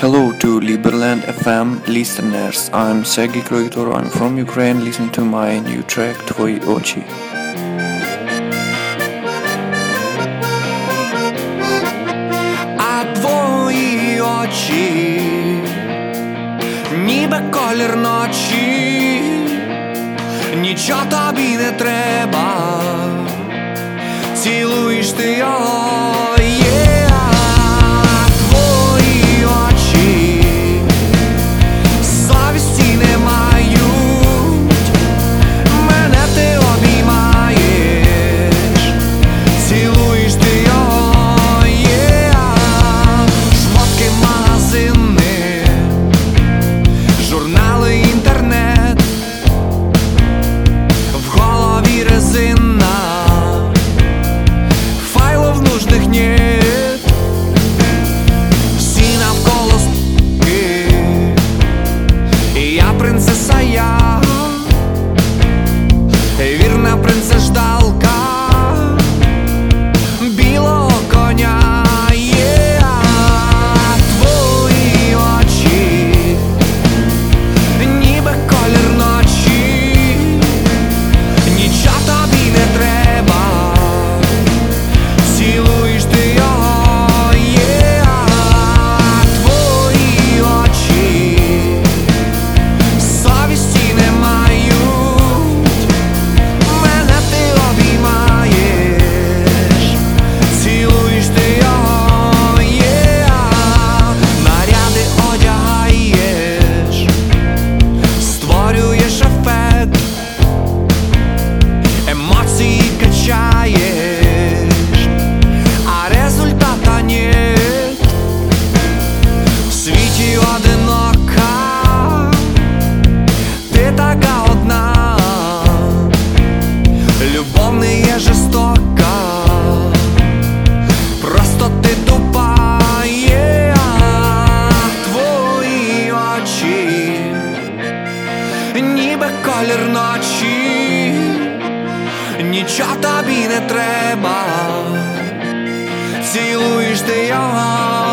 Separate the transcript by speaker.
Speaker 1: Hello to Liberland FM listeners. I'm Sergei Kroitor. I'm from Ukraine. Listen to my new track Твої очі.
Speaker 2: А твої очі ніби колір ночі. Нічого тобі не треба. Цілуєш ти його. це колір ночі, нічого тобі не треба, цілуєш ти його.